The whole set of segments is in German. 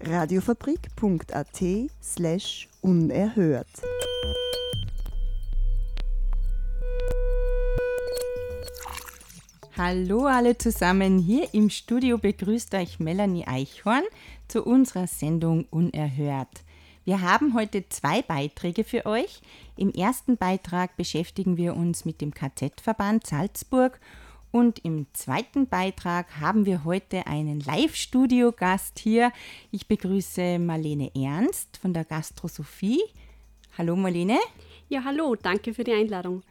Radiofabrik.at slash unerhört. Hallo alle zusammen, hier im Studio begrüßt euch Melanie Eichhorn zu unserer Sendung Unerhört. Wir haben heute zwei Beiträge für euch. Im ersten Beitrag beschäftigen wir uns mit dem KZ-Verband Salzburg und im zweiten Beitrag haben wir heute einen Live-Studio-Gast hier. Ich begrüße Marlene Ernst von der Gastrosophie. Hallo Marlene. Ja, hallo, danke für die Einladung.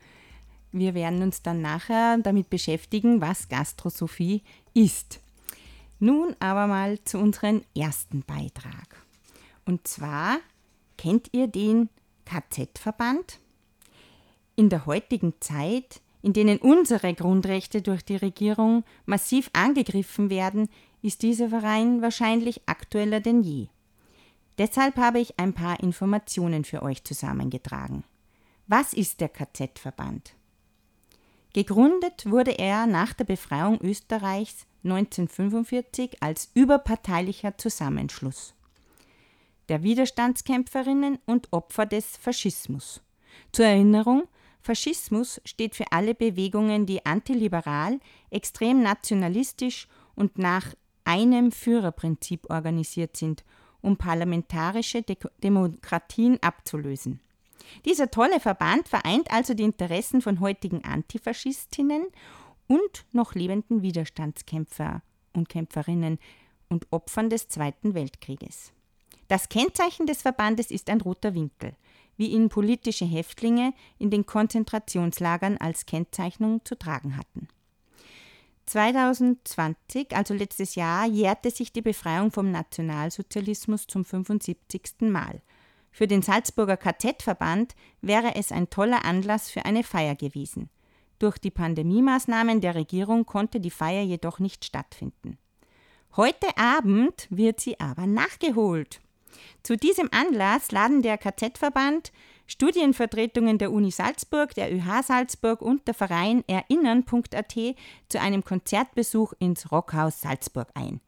Wir werden uns dann nachher damit beschäftigen, was Gastrosophie ist. Nun aber mal zu unserem ersten Beitrag. Und zwar kennt ihr den KZ-Verband? In der heutigen Zeit, in denen unsere Grundrechte durch die Regierung massiv angegriffen werden, ist dieser Verein wahrscheinlich aktueller denn je. Deshalb habe ich ein paar Informationen für euch zusammengetragen. Was ist der KZ-Verband? Gegründet wurde er nach der Befreiung Österreichs 1945 als überparteilicher Zusammenschluss der Widerstandskämpferinnen und Opfer des Faschismus. Zur Erinnerung, Faschismus steht für alle Bewegungen, die antiliberal, extrem nationalistisch und nach einem Führerprinzip organisiert sind, um parlamentarische De Demokratien abzulösen. Dieser tolle Verband vereint also die Interessen von heutigen Antifaschistinnen und noch lebenden Widerstandskämpfer und Kämpferinnen und Opfern des Zweiten Weltkrieges. Das Kennzeichen des Verbandes ist ein roter Winkel, wie ihn politische Häftlinge in den Konzentrationslagern als Kennzeichnung zu tragen hatten. 2020, also letztes Jahr, jährte sich die Befreiung vom Nationalsozialismus zum 75. Mal. Für den Salzburger KZ-Verband wäre es ein toller Anlass für eine Feier gewesen. Durch die Pandemiemaßnahmen der Regierung konnte die Feier jedoch nicht stattfinden. Heute Abend wird sie aber nachgeholt. Zu diesem Anlass laden der KZ-Verband, Studienvertretungen der Uni Salzburg, der ÖH Salzburg und der Verein Erinnern.at zu einem Konzertbesuch ins Rockhaus Salzburg ein.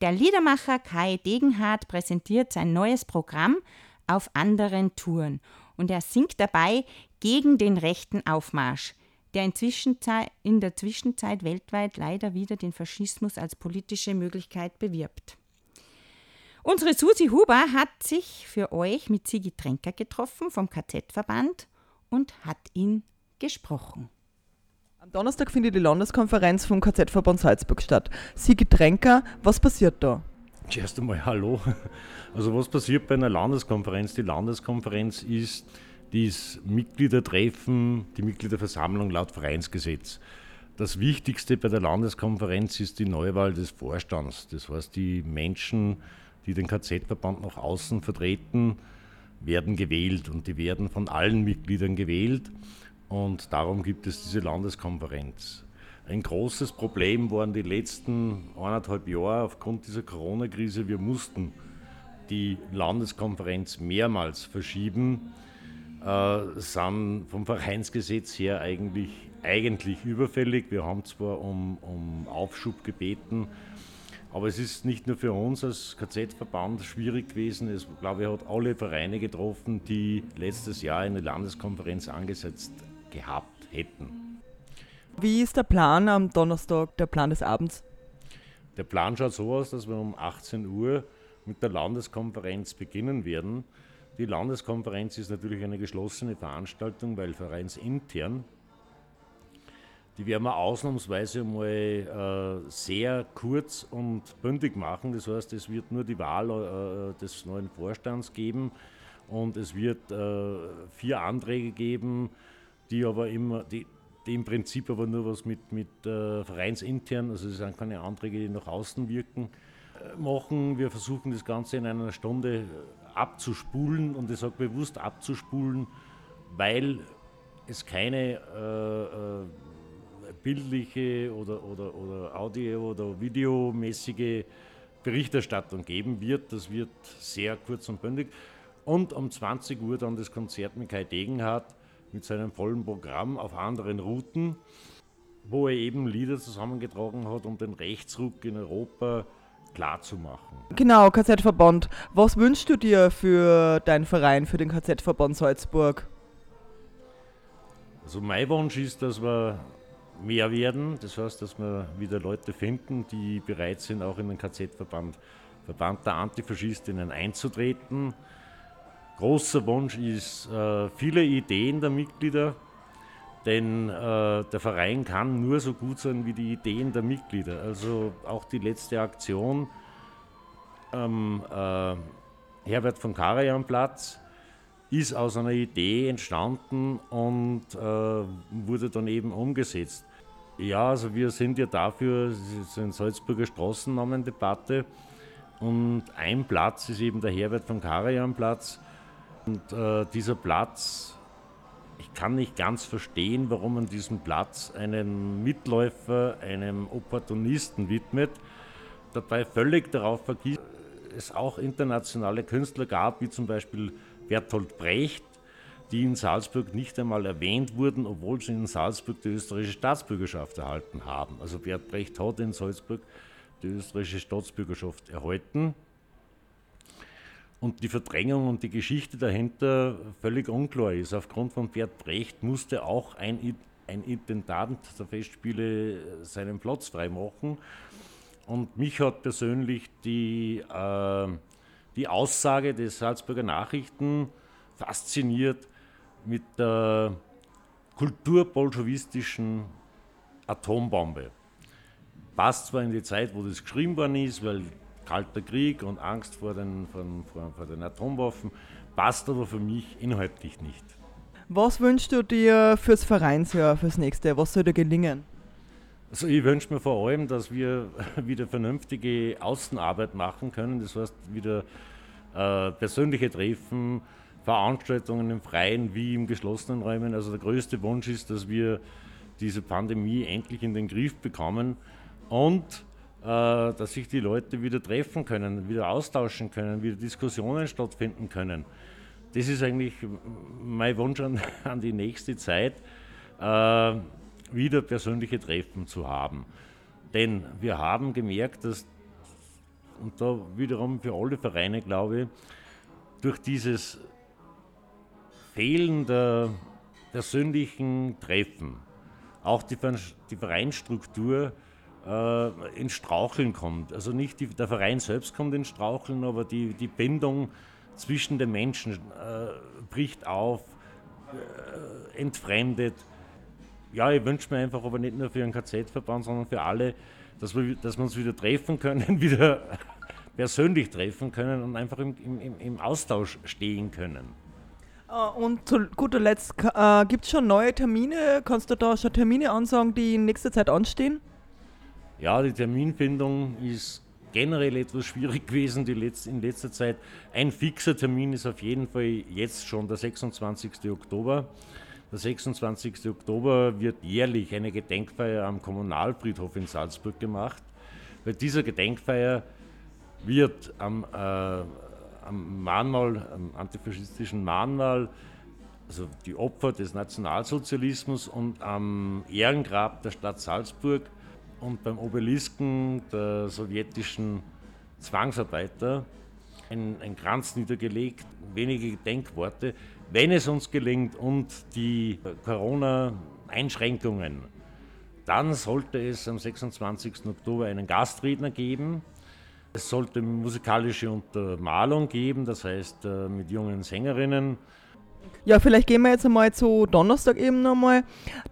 Der Liedermacher Kai Degenhardt präsentiert sein neues Programm auf anderen Touren und er singt dabei gegen den rechten Aufmarsch, der in der Zwischenzeit weltweit leider wieder den Faschismus als politische Möglichkeit bewirbt. Unsere Susi Huber hat sich für euch mit Sigi Tränker getroffen vom KZ-Verband und hat ihn gesprochen. Am Donnerstag findet die Landeskonferenz vom KZ-Verband Salzburg statt. Sigi Tränker, was passiert da? Zuerst einmal Hallo. Also was passiert bei einer Landeskonferenz? Die Landeskonferenz ist das Mitgliedertreffen, die Mitgliederversammlung laut Vereinsgesetz. Das Wichtigste bei der Landeskonferenz ist die Neuwahl des Vorstands. Das heißt, die Menschen, die den KZ-Verband nach außen vertreten, werden gewählt und die werden von allen Mitgliedern gewählt und darum gibt es diese Landeskonferenz. Ein großes Problem waren die letzten eineinhalb Jahre aufgrund dieser Corona-Krise. Wir mussten die Landeskonferenz mehrmals verschieben, äh, sind vom Vereinsgesetz her eigentlich, eigentlich überfällig. Wir haben zwar um, um Aufschub gebeten, aber es ist nicht nur für uns als KZ-Verband schwierig gewesen. Es, glaube ich, hat alle Vereine getroffen, die letztes Jahr eine Landeskonferenz angesetzt gehabt hätten. Wie ist der Plan am Donnerstag, der Plan des Abends? Der Plan schaut so aus, dass wir um 18 Uhr mit der Landeskonferenz beginnen werden. Die Landeskonferenz ist natürlich eine geschlossene Veranstaltung, weil vereinsintern die werden wir ausnahmsweise mal äh, sehr kurz und bündig machen. Das heißt, es wird nur die Wahl äh, des neuen Vorstands geben und es wird äh, vier Anträge geben, die aber immer, die, die im Prinzip aber nur was mit, mit äh, vereinsintern, also es sind keine Anträge, die nach außen wirken, äh, machen. Wir versuchen das Ganze in einer Stunde abzuspulen und ich sage bewusst abzuspulen, weil es keine äh, äh, bildliche oder, oder, oder Audio- oder Videomäßige Berichterstattung geben wird. Das wird sehr kurz und bündig. Und um 20 Uhr dann das Konzert mit Kai Degenhardt mit seinem vollen Programm auf anderen Routen, wo er eben Lieder zusammengetragen hat, um den Rechtsruck in Europa klarzumachen. Genau, KZ-Verband. Was wünschst du dir für deinen Verein, für den KZ-Verband Salzburg? Also mein Wunsch ist, dass wir mehr werden. Das heißt, dass wir wieder Leute finden, die bereit sind, auch in den KZ-Verband Verband der Antifaschistinnen einzutreten. Großer Wunsch ist äh, viele Ideen der Mitglieder, denn äh, der Verein kann nur so gut sein wie die Ideen der Mitglieder. Also auch die letzte Aktion am äh, Herbert von Karajan Platz ist aus einer Idee entstanden und äh, wurde dann eben umgesetzt. Ja, also wir sind ja dafür, es ist eine Salzburger Straßennamendebatte und ein Platz ist eben der Herbert von Karajan Platz. Und äh, dieser Platz, ich kann nicht ganz verstehen, warum man diesen Platz einem Mitläufer, einem Opportunisten widmet, dabei völlig darauf vergisst, es auch internationale Künstler gab, wie zum Beispiel Bertolt Brecht, die in Salzburg nicht einmal erwähnt wurden, obwohl sie in Salzburg die österreichische Staatsbürgerschaft erhalten haben. Also Bert Brecht hat in Salzburg die österreichische Staatsbürgerschaft erhalten und die Verdrängung und die Geschichte dahinter völlig unklar ist. Aufgrund von Bert Brecht musste auch ein, ein Intendant der Festspiele seinen Platz freimachen. Und mich hat persönlich die, äh, die Aussage des Salzburger Nachrichten fasziniert mit der kulturbolschewistischen Atombombe. Passt zwar in die Zeit, wo das geschrieben worden ist, weil Kalter Krieg und Angst vor den, vor, vor, vor den Atomwaffen, passt aber für mich inhaltlich nicht. Was wünschst du dir fürs Vereinsjahr, fürs nächste? Was soll dir gelingen? Also ich wünsche mir vor allem, dass wir wieder vernünftige Außenarbeit machen können. Das heißt, wieder äh, persönliche Treffen, Veranstaltungen im Freien wie im geschlossenen Räumen. Also der größte Wunsch ist, dass wir diese Pandemie endlich in den Griff bekommen und äh, dass sich die Leute wieder treffen können, wieder austauschen können, wieder Diskussionen stattfinden können. Das ist eigentlich mein Wunsch an, an die nächste Zeit, äh, wieder persönliche Treffen zu haben. Denn wir haben gemerkt, dass, und da wiederum für alle Vereine glaube ich, durch dieses Fehlen der persönlichen Treffen, auch die, die Vereinsstruktur äh, ins Straucheln kommt. Also nicht die, der Verein selbst kommt ins Straucheln, aber die, die Bindung zwischen den Menschen äh, bricht auf, äh, entfremdet. Ja, ich wünsche mir einfach, aber nicht nur für einen KZ-Verband, sondern für alle, dass wir, dass wir uns wieder treffen können, wieder persönlich treffen können und einfach im, im, im Austausch stehen können. Uh, und zu guter Letzt, uh, gibt es schon neue Termine? Kannst du da schon Termine ansagen, die in nächster Zeit anstehen? Ja, die Terminfindung ist generell etwas schwierig gewesen die Letz in letzter Zeit. Ein fixer Termin ist auf jeden Fall jetzt schon der 26. Oktober. Der 26. Oktober wird jährlich eine Gedenkfeier am Kommunalfriedhof in Salzburg gemacht. Bei dieser Gedenkfeier wird am, äh, am Mahnmal, am antifaschistischen Mahnmal, also die Opfer des Nationalsozialismus und am Ehrengrab der Stadt Salzburg und beim Obelisken der sowjetischen Zwangsarbeiter ein, ein Kranz niedergelegt, wenige Gedenkworte. Wenn es uns gelingt und die Corona-Einschränkungen, dann sollte es am 26. Oktober einen Gastredner geben. Es sollte musikalische Untermalung geben, das heißt äh, mit jungen Sängerinnen ja, vielleicht gehen wir jetzt einmal zu Donnerstag eben nochmal.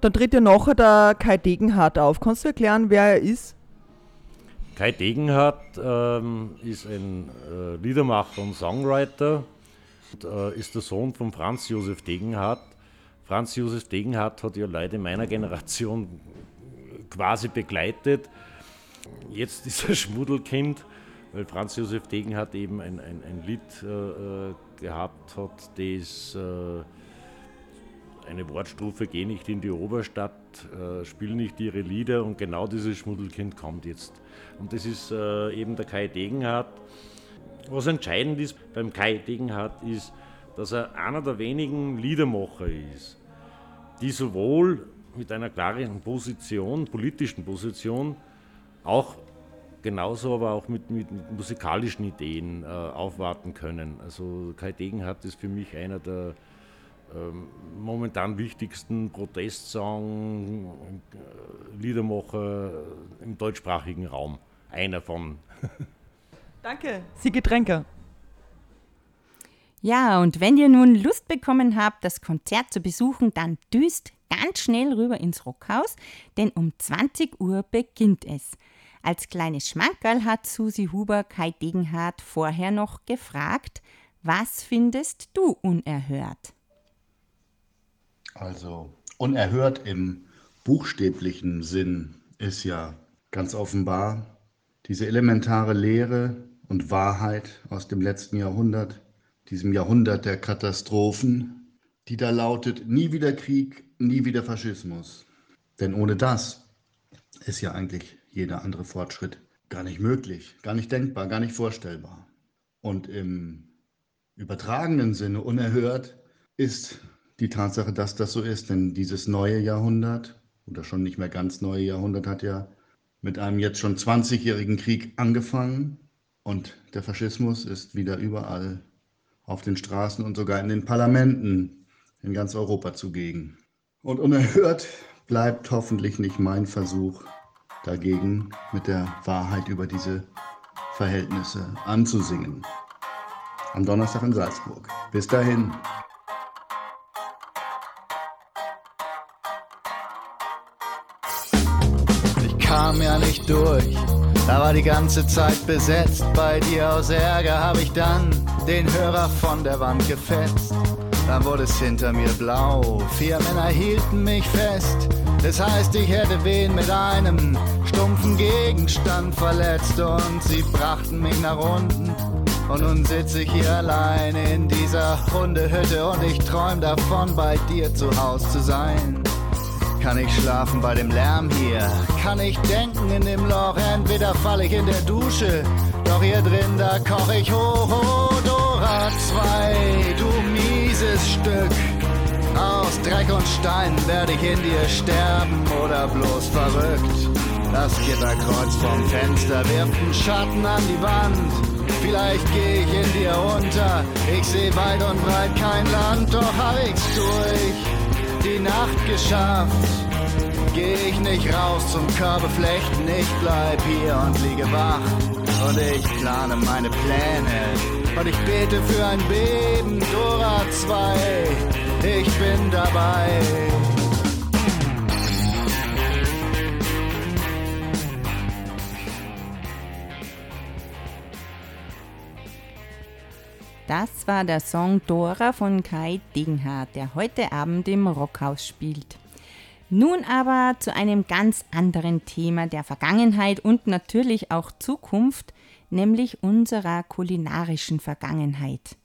Dann tritt ja nachher der Kai Degenhardt auf. Kannst du erklären, wer er ist? Kai Degenhardt ähm, ist ein äh, Liedermacher und Songwriter äh, ist der Sohn von Franz Josef Degenhardt. Franz Josef Degenhardt hat ja Leute meiner Generation quasi begleitet. Jetzt ist er Schmuddelkind weil Franz Josef Degenhardt eben ein, ein, ein Lied äh, äh gehabt hat, das äh, eine Wortstrophe, geh nicht in die Oberstadt, äh, spiel nicht ihre Lieder und genau dieses Schmuddelkind kommt jetzt. Und das ist äh, eben der Kai Degenhardt. Was entscheidend ist beim Kai Degenhardt ist, dass er einer der wenigen Liedermacher ist, die sowohl mit einer klaren Position, politischen Position, auch genauso aber auch mit, mit, musikalischen Ideen äh, aufwarten können. Also Kai Degenhardt ist für mich einer der ähm, momentan wichtigsten Protestsong, äh, im deutschsprachigen Raum. Einer von. Danke, Sie Getränke. Ja, und wenn ihr nun Lust bekommen habt, das Konzert zu besuchen, dann düst ganz schnell rüber ins Rockhaus, denn um 20 Uhr beginnt es. Als kleines Schmankerl hat Susi Huber Kai Degenhardt vorher noch gefragt, was findest du unerhört? Also unerhört im buchstäblichen Sinn ist ja ganz offenbar diese elementare Lehre und Wahrheit aus dem letzten Jahrhundert, diesem Jahrhundert der Katastrophen, die da lautet, nie wieder Krieg, nie wieder Faschismus. Denn ohne das ist ja eigentlich jeder andere Fortschritt gar nicht möglich, gar nicht denkbar, gar nicht vorstellbar. Und im übertragenen Sinne unerhört ist die Tatsache, dass das so ist. Denn dieses neue Jahrhundert oder schon nicht mehr ganz neue Jahrhundert hat ja mit einem jetzt schon 20-jährigen Krieg angefangen und der Faschismus ist wieder überall auf den Straßen und sogar in den Parlamenten in ganz Europa zugegen. Und unerhört bleibt hoffentlich nicht mein Versuch, dagegen mit der Wahrheit über diese Verhältnisse anzusingen. Am Donnerstag in Salzburg. Bis dahin. kam ja nicht durch. Da war die ganze Zeit besetzt. Bei dir aus Ärger hab ich dann den Hörer von der Wand gefetzt. Dann wurde es hinter mir blau. Vier Männer hielten mich fest. Das heißt, ich hätte wen mit einem stumpfen Gegenstand verletzt und sie brachten mich nach unten. Und nun sitze ich hier allein in dieser Hundehütte und ich träum davon, bei dir zu Haus zu sein. Kann ich schlafen bei dem Lärm hier? Kann ich denken in dem Loch? Entweder fall ich in der Dusche, doch hier drin, da koch ich hoch. Dora 2, du mieses Stück. Aus Dreck und Stein werde ich in dir sterben oder bloß verrückt. Das Gitterkreuz vom Fenster wirft einen Schatten an die Wand. Vielleicht geh ich in dir unter. Ich seh weit und breit kein Land, doch hab ich's durch die Nacht geschafft. Geh ich nicht raus zum Körbeflechten, ich bleib hier und liege wach. Und ich plane meine Pläne. Und ich bete für ein Beben, Dora 2. Ich bin dabei. Das war der Song Dora von Kai Degenhardt, der heute Abend im Rockhaus spielt. Nun aber zu einem ganz anderen Thema der Vergangenheit und natürlich auch Zukunft, nämlich unserer kulinarischen Vergangenheit.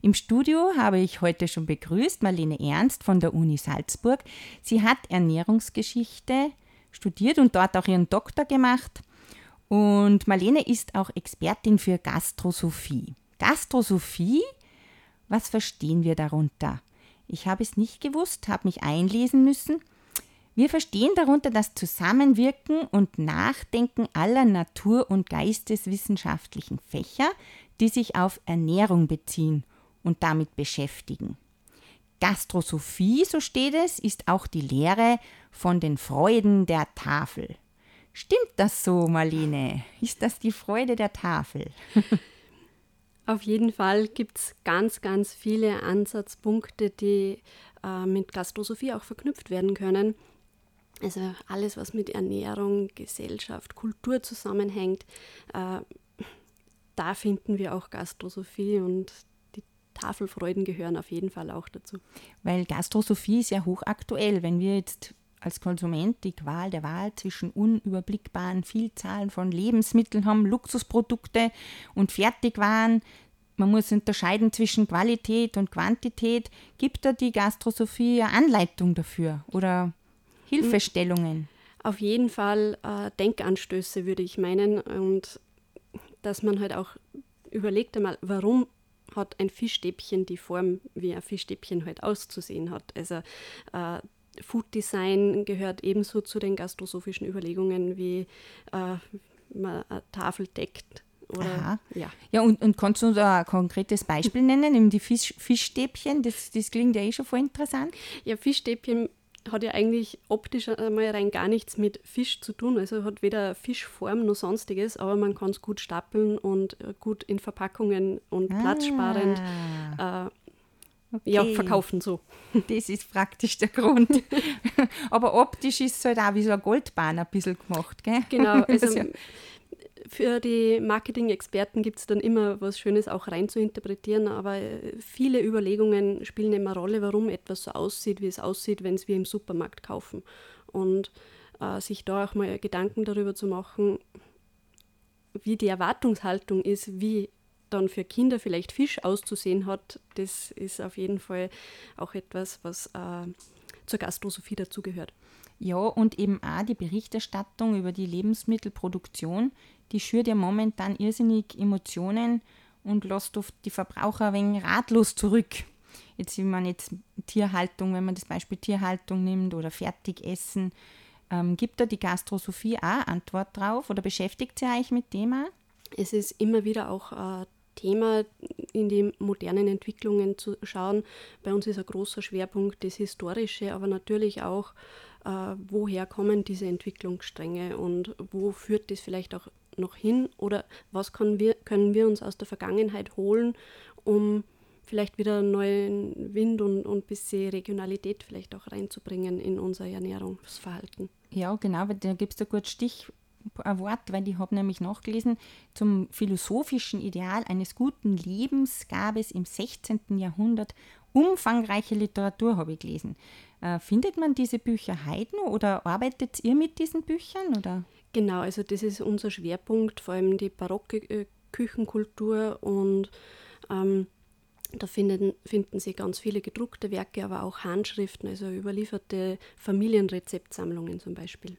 Im Studio habe ich heute schon begrüßt Marlene Ernst von der Uni Salzburg. Sie hat Ernährungsgeschichte studiert und dort auch ihren Doktor gemacht. Und Marlene ist auch Expertin für Gastrosophie. Gastrosophie? Was verstehen wir darunter? Ich habe es nicht gewusst, habe mich einlesen müssen. Wir verstehen darunter das Zusammenwirken und Nachdenken aller natur- und geisteswissenschaftlichen Fächer, die sich auf Ernährung beziehen und damit beschäftigen. Gastrosophie, so steht es, ist auch die Lehre von den Freuden der Tafel. Stimmt das so, Marlene? Ist das die Freude der Tafel? Auf jeden Fall gibt es ganz, ganz viele Ansatzpunkte, die äh, mit Gastrosophie auch verknüpft werden können. Also alles, was mit Ernährung, Gesellschaft, Kultur zusammenhängt, äh, da finden wir auch Gastrosophie und die Tafelfreuden gehören auf jeden Fall auch dazu. Weil Gastrosophie ist ja hochaktuell. Wenn wir jetzt als Konsument die Qual der Wahl zwischen unüberblickbaren Vielzahlen von Lebensmitteln haben, Luxusprodukte und Fertigwaren. Man muss unterscheiden zwischen Qualität und Quantität. Gibt da die Gastrosophie eine Anleitung dafür oder Hilfestellungen? Auf jeden Fall äh, Denkanstöße, würde ich meinen. Und dass man halt auch überlegt einmal, warum hat ein Fischstäbchen die Form, wie ein Fischstäbchen halt auszusehen hat. Also äh, Food Design gehört ebenso zu den gastrosophischen Überlegungen, wie äh, man eine Tafel deckt. Oder, Aha. Ja, ja und, und kannst du da ein konkretes Beispiel nennen, eben die Fisch, Fischstäbchen, das, das klingt ja eh schon voll interessant. Ja, Fischstäbchen hat ja eigentlich optisch einmal rein gar nichts mit Fisch zu tun. Also hat weder Fischform noch sonstiges, aber man kann es gut stapeln und äh, gut in Verpackungen und ah. platzsparend äh, okay. ja, verkaufen so. Das ist praktisch der Grund. aber optisch ist es halt auch wie so eine Goldbahn ein bisschen gemacht, gell? Genau, also für die Marketing-Experten gibt es dann immer was Schönes auch rein zu interpretieren, aber äh, viele Überlegungen spielen immer eine Rolle, warum etwas so aussieht, wie es aussieht, wenn es wir im Supermarkt kaufen. Und äh, sich da auch mal Gedanken darüber zu machen, wie die Erwartungshaltung ist, wie dann für Kinder vielleicht Fisch auszusehen hat, das ist auf jeden Fall auch etwas, was äh, zur Gastrosophie dazugehört. Ja, und eben auch die Berichterstattung über die Lebensmittelproduktion die schürt ja momentan irrsinnig Emotionen und lässt oft die Verbraucher ein wenig ratlos zurück. Jetzt, wenn man jetzt Tierhaltung, wenn man das Beispiel Tierhaltung nimmt oder Fertigessen, ähm, gibt da die Gastrosophie auch Antwort drauf oder beschäftigt sie euch mit dem auch? Es ist immer wieder auch ein Thema, in die modernen Entwicklungen zu schauen. Bei uns ist ein großer Schwerpunkt das Historische, aber natürlich auch, äh, woher kommen diese Entwicklungsstränge und wo führt das vielleicht auch noch hin oder was können wir, können wir uns aus der Vergangenheit holen, um vielleicht wieder neuen Wind und, ein bisschen Regionalität vielleicht auch reinzubringen in unser Ernährungsverhalten. Ja, genau, da gibt es ein gutes Stich, ein Wort, weil ich habe nämlich nachgelesen, zum philosophischen Ideal eines guten Lebens gab es im 16. Jahrhundert umfangreiche Literatur, habe ich gelesen. Äh, findet man diese Bücher heute oder arbeitet ihr mit diesen Büchern? Oder? Genau, also das ist unser Schwerpunkt, vor allem die barocke äh, Küchenkultur und ähm, da finden, finden Sie ganz viele gedruckte Werke, aber auch Handschriften, also überlieferte Familienrezeptsammlungen zum Beispiel.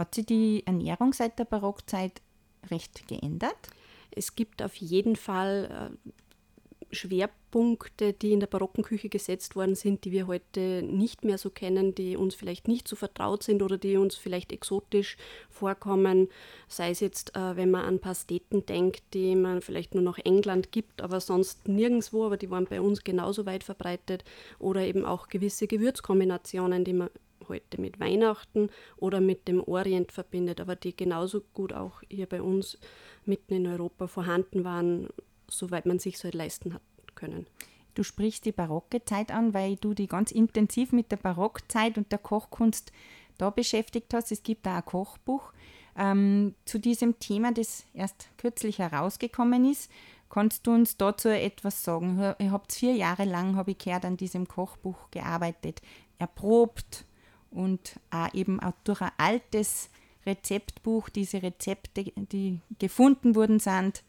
Hat sich die Ernährung seit der Barockzeit recht geändert? Es gibt auf jeden Fall äh, Schwerpunkte, die in der barocken Küche gesetzt worden sind, die wir heute nicht mehr so kennen, die uns vielleicht nicht so vertraut sind oder die uns vielleicht exotisch vorkommen. Sei es jetzt, äh, wenn man an Pasteten denkt, die man vielleicht nur noch England gibt, aber sonst nirgendwo, aber die waren bei uns genauso weit verbreitet. Oder eben auch gewisse Gewürzkombinationen, die man heute mit Weihnachten oder mit dem Orient verbindet, aber die genauso gut auch hier bei uns mitten in Europa vorhanden waren soweit man sich so halt leisten hat können. Du sprichst die barocke Zeit an, weil du die ganz intensiv mit der Barockzeit und der Kochkunst da beschäftigt hast. Es gibt da ein Kochbuch ähm, zu diesem Thema, das erst kürzlich herausgekommen ist. Kannst du uns dazu etwas sagen? Ihr habt vier Jahre lang, habe ich gehört, an diesem Kochbuch gearbeitet, erprobt und auch eben auch durch ein altes Rezeptbuch, diese Rezepte, die gefunden wurden, sind,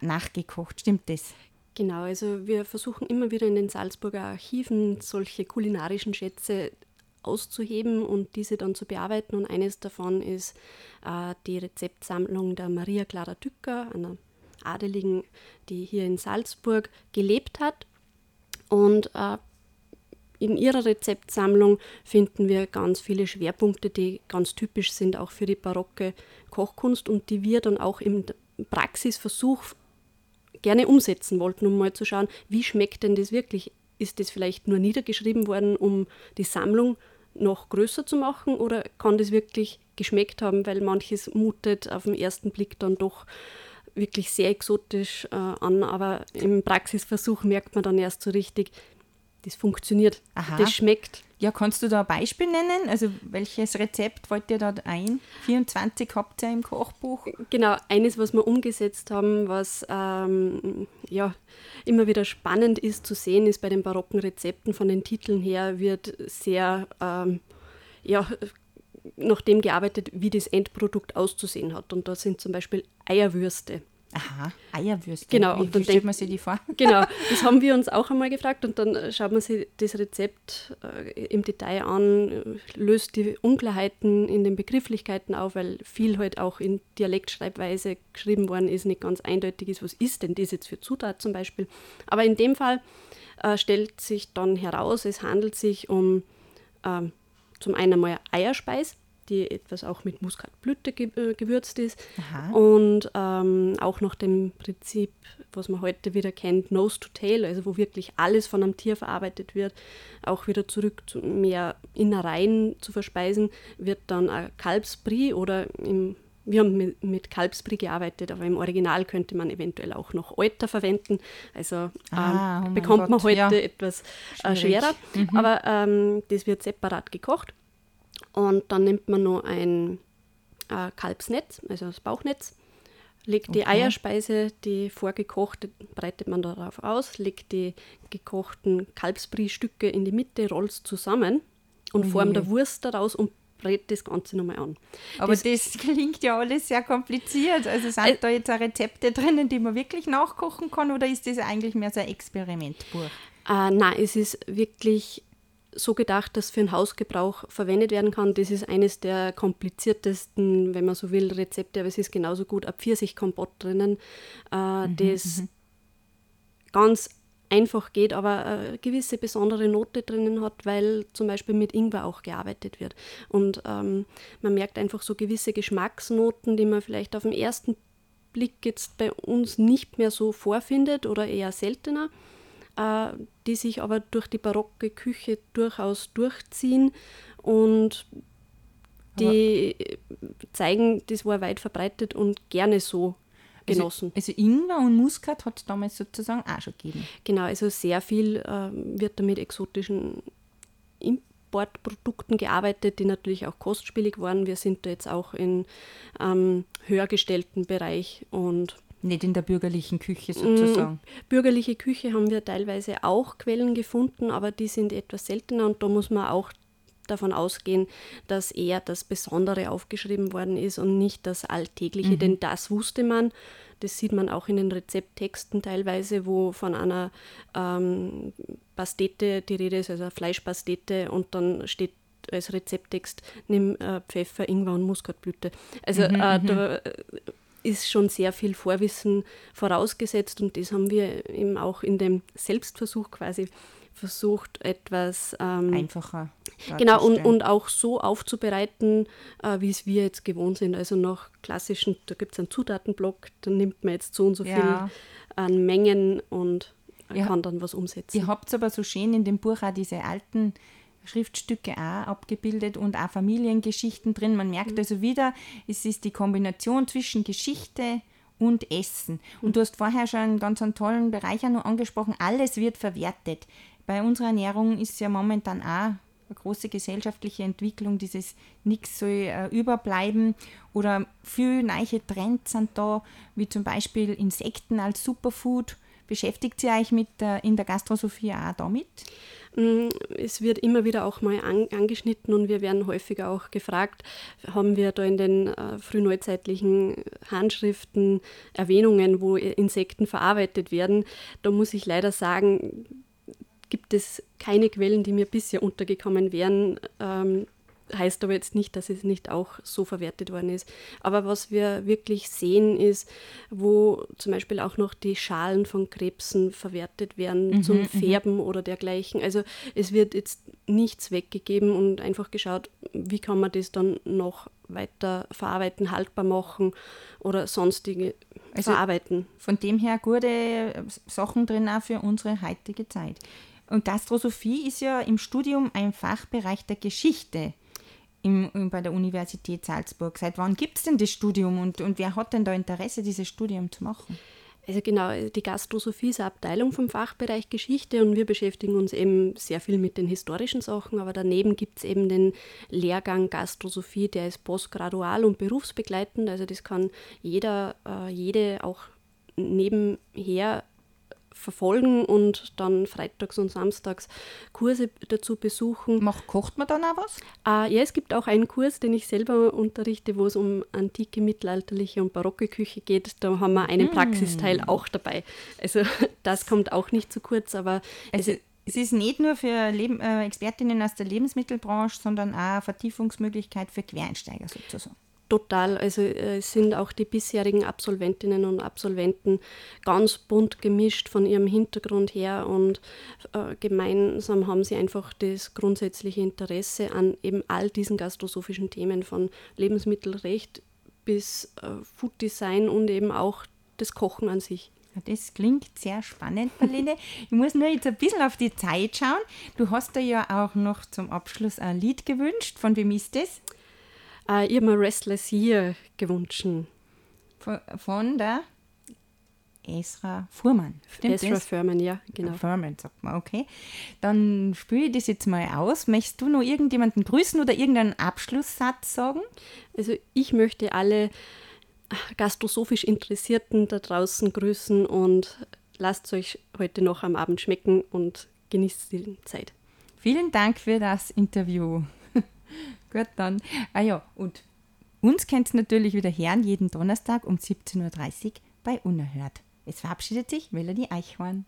nachgekocht. Stimmt das? Genau, also wir versuchen immer wieder in den Salzburger Archiven solche kulinarischen Schätze auszuheben und diese dann zu bearbeiten. Und eines davon ist äh, die Rezeptsammlung der Maria Clara Dücker, einer Adeligen, die hier in Salzburg gelebt hat. Und äh, in ihrer Rezeptsammlung finden wir ganz viele Schwerpunkte, die ganz typisch sind auch für die barocke Kochkunst und die wir dann auch im Praxisversuch gerne umsetzen wollten, um mal zu schauen, wie schmeckt denn das wirklich? Ist das vielleicht nur niedergeschrieben worden, um die Sammlung noch größer zu machen oder kann das wirklich geschmeckt haben, weil manches mutet auf den ersten Blick dann doch wirklich sehr exotisch äh, an, aber im Praxisversuch merkt man dann erst so richtig, das funktioniert, Aha. das schmeckt. Ja, kannst du da ein Beispiel nennen? Also welches Rezept wollt ihr da ein? 24 habt ihr im Kochbuch? Genau, eines, was wir umgesetzt haben, was ähm, ja, immer wieder spannend ist zu sehen, ist bei den barocken Rezepten von den Titeln her, wird sehr ähm, ja, nach dem gearbeitet, wie das Endprodukt auszusehen hat. Und da sind zum Beispiel Eierwürste. Aha, Eierwürste. Genau, Wie, und dann stellt man sich die vor? Genau, das haben wir uns auch einmal gefragt und dann äh, schaut man sich das Rezept äh, im Detail an, äh, löst die Unklarheiten in den Begrifflichkeiten auf, weil viel halt auch in Dialektschreibweise geschrieben worden ist, nicht ganz eindeutig ist, was ist denn das jetzt für Zutat zum Beispiel. Aber in dem Fall äh, stellt sich dann heraus, es handelt sich um ähm, zum einen einmal Eierspeis, die etwas auch mit Muskatblüte äh, gewürzt ist Aha. und ähm, auch nach dem Prinzip, was man heute wieder kennt, Nose to Tail, also wo wirklich alles von einem Tier verarbeitet wird, auch wieder zurück zu mehr Innereien zu verspeisen, wird dann ein Kalbsbrie oder im wir haben mit, Kalbsbrie gearbeitet, aber im Original könnte man eventuell auch noch Euter verwenden. Also ähm, Ah, oh mein bekommt man Gott, heute ja. etwas äh, schwerer. Aber ähm, das wird separat gekocht. Und dann nimmt man noch ein äh, Kalbsnetz, also das Bauchnetz, legt die Okay. Eierspeise, die vorgekochte, breitet man darauf aus, legt die gekochten Kalbsbrie-Stücke in die Mitte, rollt zusammen und Ui. formt eine Wurst daraus und brät das Ganze nochmal an. Aber Das- das, klingt ja alles sehr kompliziert. Also sind Äh, da jetzt auch Rezepte drinnen, die man wirklich nachkochen kann oder ist das eigentlich mehr so ein Experimentbuch? Äh, nein, es ist wirklich so gedacht, dass für den Hausgebrauch verwendet werden kann. Das ist eines der kompliziertesten, wenn man so will, Rezepte, aber es ist genauso gut ein Pfirsichkompott drinnen, äh, das ganz einfach geht, aber eine gewisse besondere Note drinnen hat, weil zum Beispiel mit Ingwer auch gearbeitet wird. Und ähm, man merkt einfach so gewisse Geschmacksnoten, die man vielleicht auf den ersten Blick jetzt bei uns nicht mehr so vorfindet oder eher seltener, äh, die sich aber durch die barocke Küche durchaus durchziehen und die zeigen, das war weit verbreitet und gerne so genossen. Also, also Ingwer und Muskat hat es damals sozusagen auch schon gegeben. Genau, also sehr viel ähm, wird da mit exotischen Importprodukten gearbeitet, die natürlich auch kostspielig waren. Wir sind da jetzt auch in ähm, höher gestellten Bereich und Nicht in der bürgerlichen Küche Mm, sozusagen. bürgerliche Küche haben wir teilweise auch Quellen gefunden, aber die sind etwas seltener und da muss man auch davon ausgehen, dass eher das Besondere aufgeschrieben worden ist und nicht das Alltägliche, denn das wusste man. Das sieht man auch in den Rezepttexten teilweise, wo von einer ähm, Pastete die Rede ist, also eine Fleischpastete und dann steht als Rezepttext, nimm äh, Pfeffer, Ingwer und Muskatblüte. Also äh, da ist schon sehr viel Vorwissen vorausgesetzt und das haben wir eben auch in dem Selbstversuch quasi versucht, etwas ähm, Einfacher. Genau, und, und auch so aufzubereiten, äh, wie es wir jetzt gewohnt sind. Also nach klassischen, da gibt es einen Zutatenblock, da nimmt man jetzt so und so Ja. viel an Mengen und Ja. kann dann was umsetzen. Ihr habt aber so schön in dem Buch auch diese alten Schriftstücke auch abgebildet und auch Familiengeschichten drin. Man merkt also wieder, es ist die Kombination zwischen Geschichte und Essen. Und du hast vorher schon einen ganz einen tollen Bereich auch noch angesprochen, alles wird verwertet. Bei unserer Ernährung ist ja momentan auch eine große gesellschaftliche Entwicklung, dieses nichts soll äh, überbleiben oder viele neue Trends sind da, wie zum Beispiel Insekten als Superfood. Beschäftigt ihr euch mit der, in der Gastrosophie auch damit? Mm, Es wird immer wieder auch mal an, angeschnitten und wir werden häufiger auch gefragt, haben wir da in den äh, frühneuzeitlichen Handschriften Erwähnungen, wo Insekten verarbeitet werden. Da muss ich leider sagen, gibt es keine Quellen, die mir bisher untergekommen wären. Ähm, heißt aber jetzt nicht, dass es nicht auch so verwertet worden ist. Aber was wir wirklich sehen, ist, wo zum Beispiel auch noch die Schalen von Krebsen verwertet werden zum Färben oder dergleichen. Also es wird jetzt nichts weggegeben und einfach geschaut, wie kann man das dann noch weiter verarbeiten, haltbar machen oder sonstige Also- verarbeiten. Von dem her gute äh, Sachen drin auch für unsere heutige Zeit. Und Gastrosophie ist ja im Studium ein Fachbereich der Geschichte im, im- bei der Universität Salzburg. Seit wann gibt es denn das Studium und, und wer hat denn da Interesse, dieses Studium zu machen? Also genau, die Gastrosophie ist eine Abteilung vom Fachbereich Geschichte und wir beschäftigen uns eben sehr viel mit den historischen Sachen, aber daneben gibt es eben den Lehrgang Gastrosophie, der ist postgradual und berufsbegleitend, also das kann jeder, äh, jede auch nebenher verfolgen und dann freitags und samstags Kurse dazu besuchen. Mach, kocht man dann auch was? Äh, ja, es gibt auch einen Kurs, den ich selber unterrichte, wo es um antike, mittelalterliche und barocke Küche geht. Da haben wir einen Mm. Praxisteil auch dabei. Also das kommt auch nicht zu kurz, aber Also, es ist nicht nur für Leben, äh, Expertinnen aus der Lebensmittelbranche, sondern auch eine Vertiefungsmöglichkeit für Quereinsteiger sozusagen. Total, also äh, sind auch die bisherigen Absolventinnen und Absolventen ganz bunt gemischt von ihrem Hintergrund her und äh, gemeinsam haben sie einfach das grundsätzliche Interesse an eben all diesen gastrosophischen Themen von Lebensmittelrecht bis äh, Food Design und eben auch das Kochen an sich. Das klingt sehr spannend, Marlene. ich muss nur jetzt ein bisschen auf die Zeit schauen. Du hast dir ja auch noch zum Abschluss ein Lied gewünscht. Von wem ist das? Äh, ich habe mir Restless Year gewünscht. Von, von der Esra Fuhrmann. Stimmt Ezra das? Furman, ja, genau. Furman, sagt man, okay. Dann spüre ich das jetzt mal aus. Möchtest du noch irgendjemanden grüßen oder irgendeinen Abschlusssatz sagen? Also ich möchte alle gastrosophisch Interessierten da draußen grüßen und lasst es euch heute noch am Abend schmecken und genießt die Zeit. Vielen Dank für das Interview. Gut, dann. Ah ja, und uns könnt ihr natürlich wieder hören, jeden Donnerstag um 17.30 Uhr bei Unerhört. Es verabschiedet sich Melanie Eichhorn.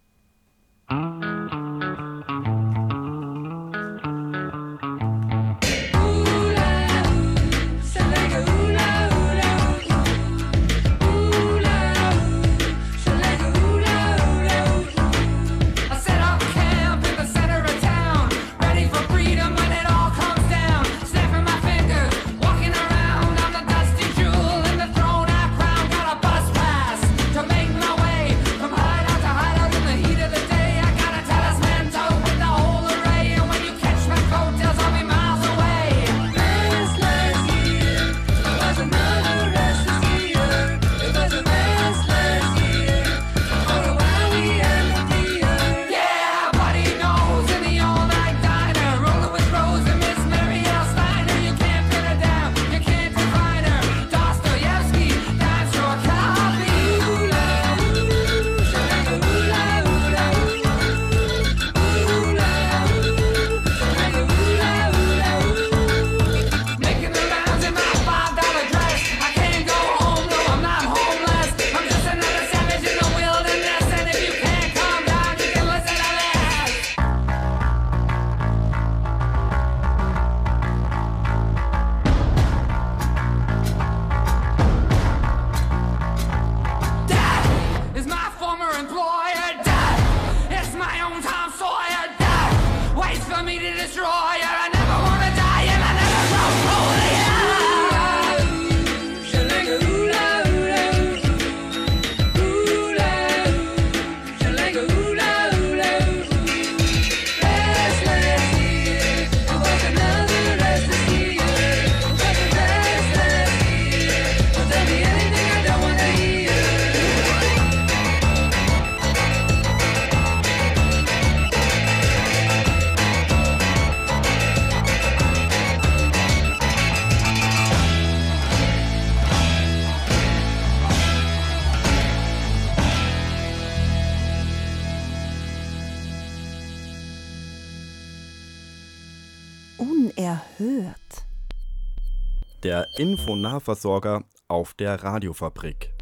Der Infonahversorger auf der Radiofabrik.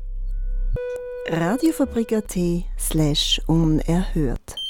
Radiofabrik.at slash unerhört.